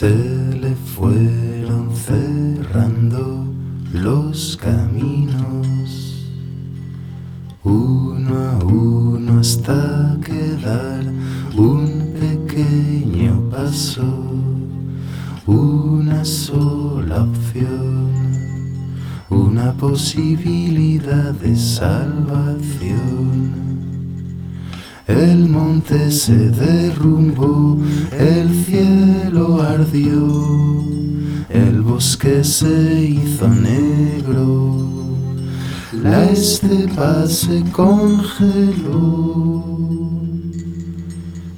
Se le fueron cerrando los caminos, uno a uno hasta quedar un pequeño paso, una sola opción, una posibilidad de salvación. El monte se derrumbó, el bosque se hizo negro, la estepa se congeló.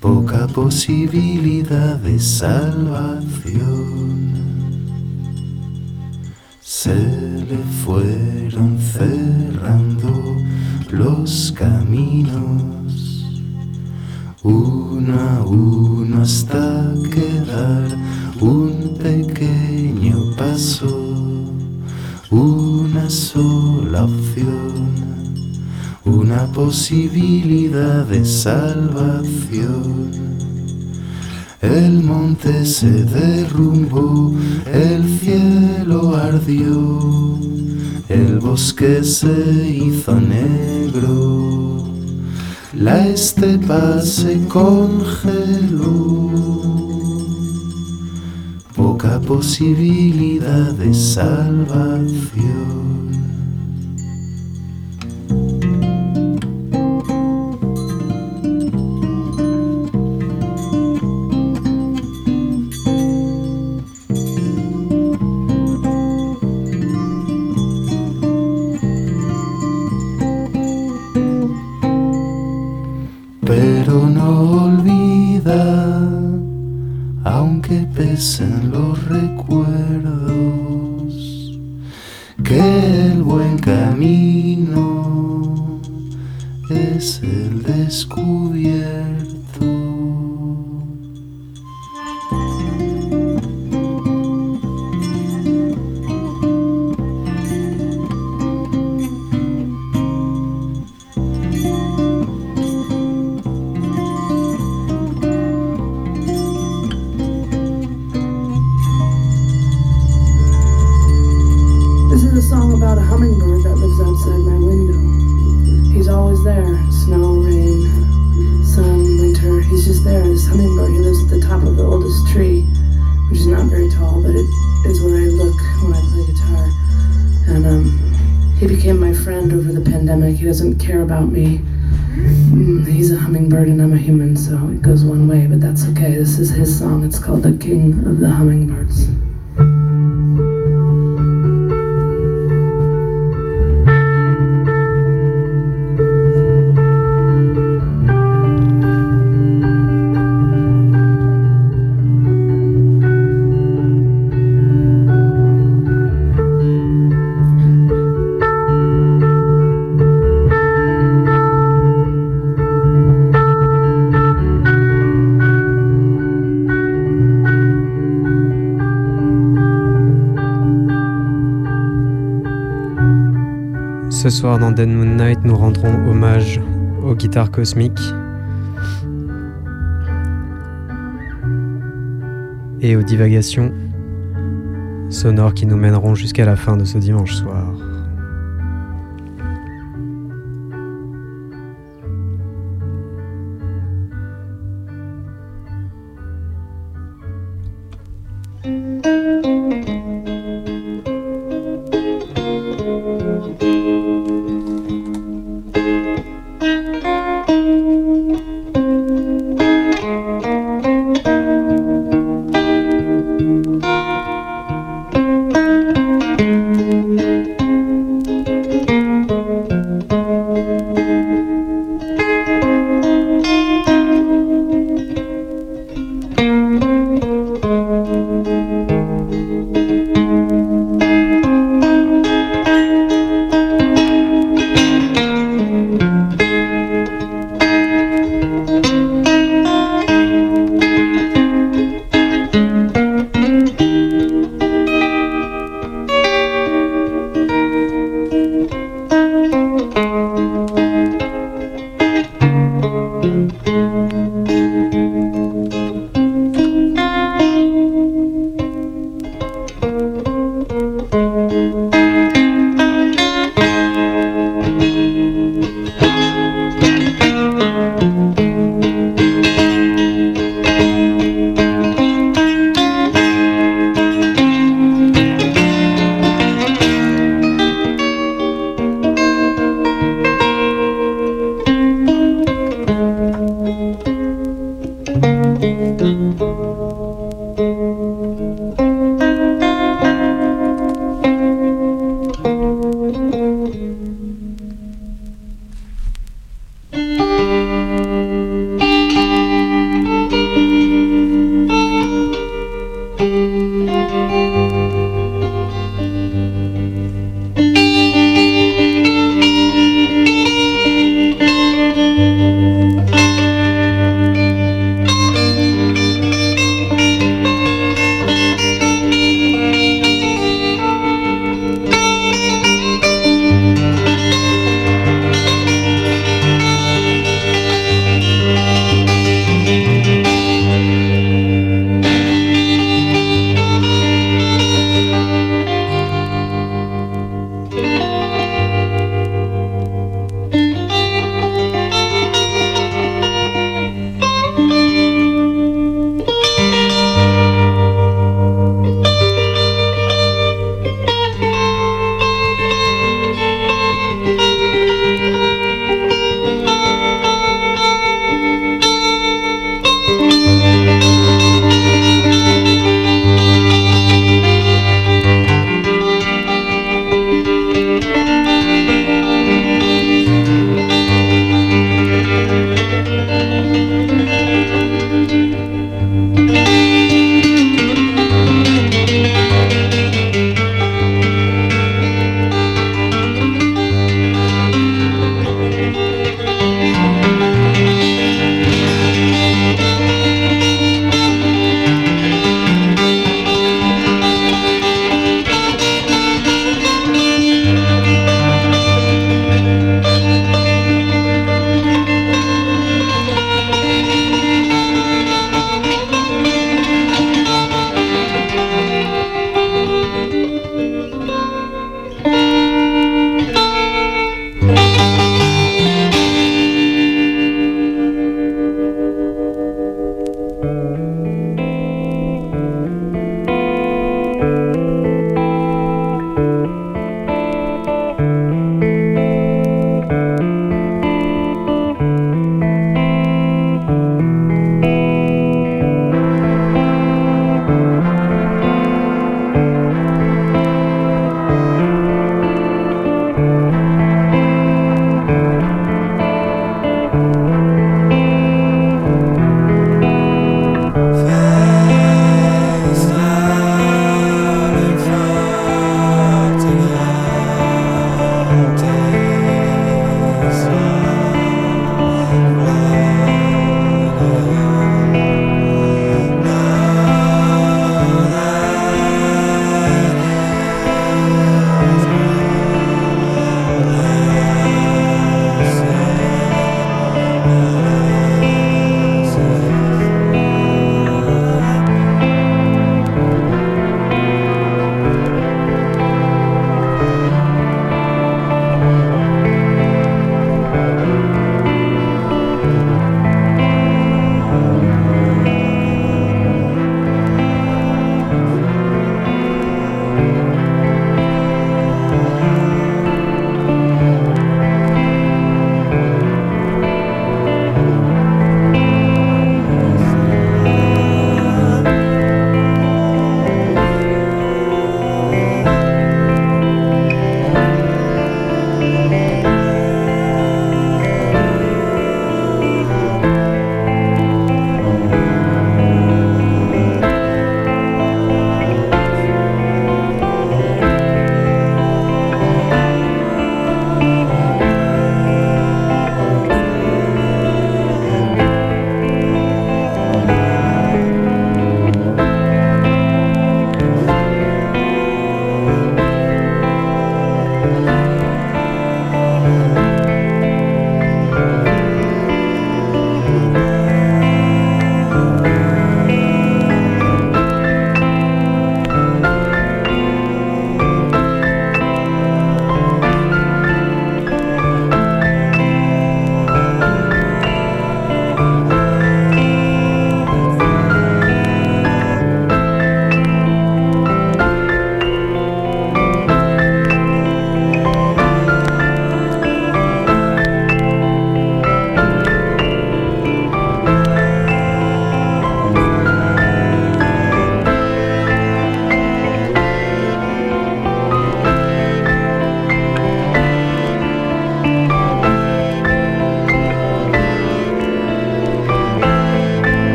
Poca posibilidad de salvación. Se le fueron cerrando los caminos uno a uno hasta quedar un pequeño paso, una sola opción, una posibilidad de salvación. El monte se derrumbó, el cielo ardió, el bosque se hizo negro la estepa se congeló. Poca posibilidad de salvación. crecen los recuerdos que el buen camino es el descuido. Ce soir dans Dead Moon Night, nous rendrons hommage aux guitares cosmiques et aux divagations sonores qui nous mèneront jusqu'à la fin de ce dimanche soir.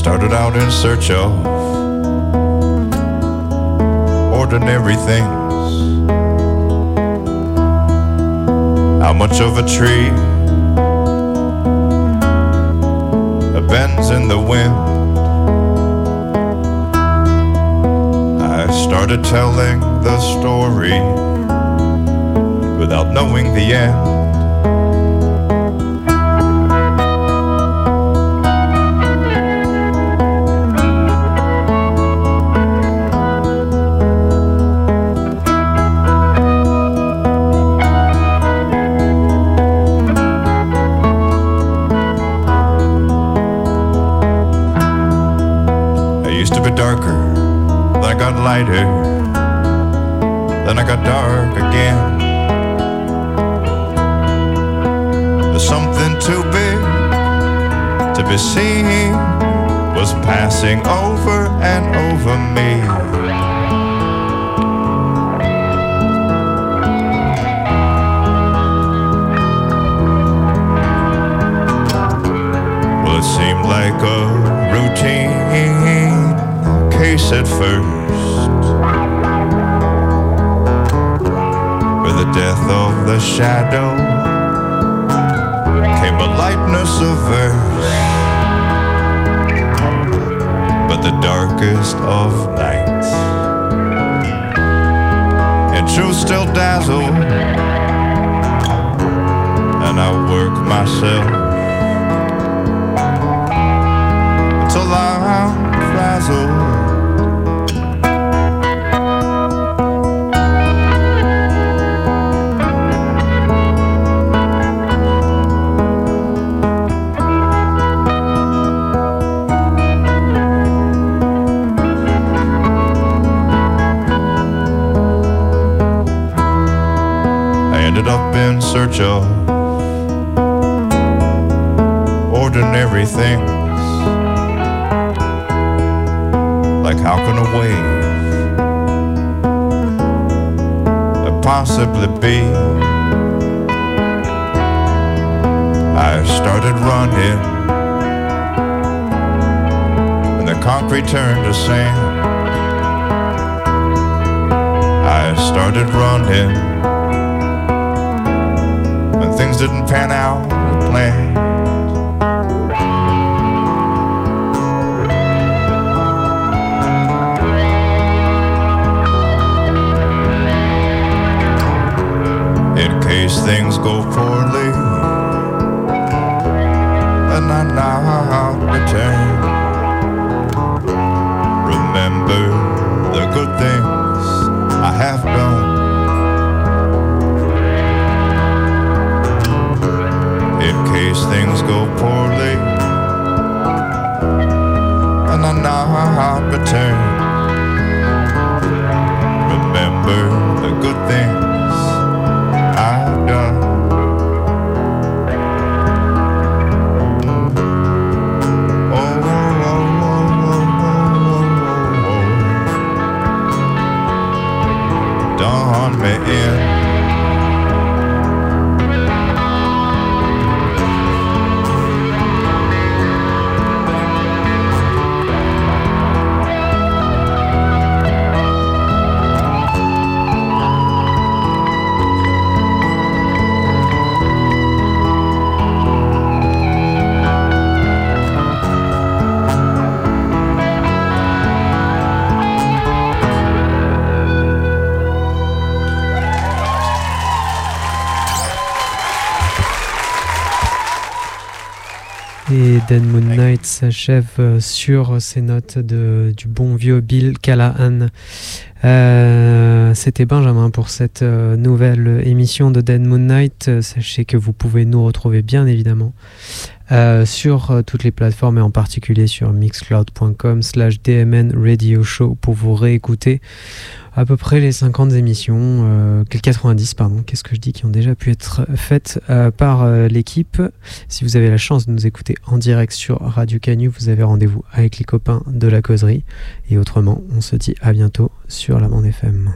Started out in search of ordinary things. How much of a tree bends in the wind? I started telling the story without knowing the end. Lighter. Then I got dark again. There's something too big to be seen was passing over and over me. Well, it seemed like a routine case at first. the death of the shadow came a lightness of verse, but the darkest of nights. And truth still dazzled, and I work myself Like how can possibly be? I started running and the concrete turned to sand. I started running when things didn't pan out as planned. Things go poorly, and I not return. Remember the good things I have done. In case things go poorly and I not return. S'achève euh, sur ces notes de, du bon vieux Bill Callahan. Euh, c'était Benjamin pour cette euh, nouvelle émission de Dead Moon Night. Sachez que vous pouvez nous retrouver bien évidemment sur toutes les plateformes et en particulier sur mixcloud.com slash DMN Radio Show pour vous réécouter à peu près les 50 émissions, euh, 90 pardon, qu'est-ce que je dis, qui ont déjà pu être faites euh, par euh, l'équipe. Si vous avez la chance de nous écouter en direct sur Radio Canu, vous avez rendez-vous avec les copains de la causerie. Et autrement, on se dit à bientôt sur la bande FM.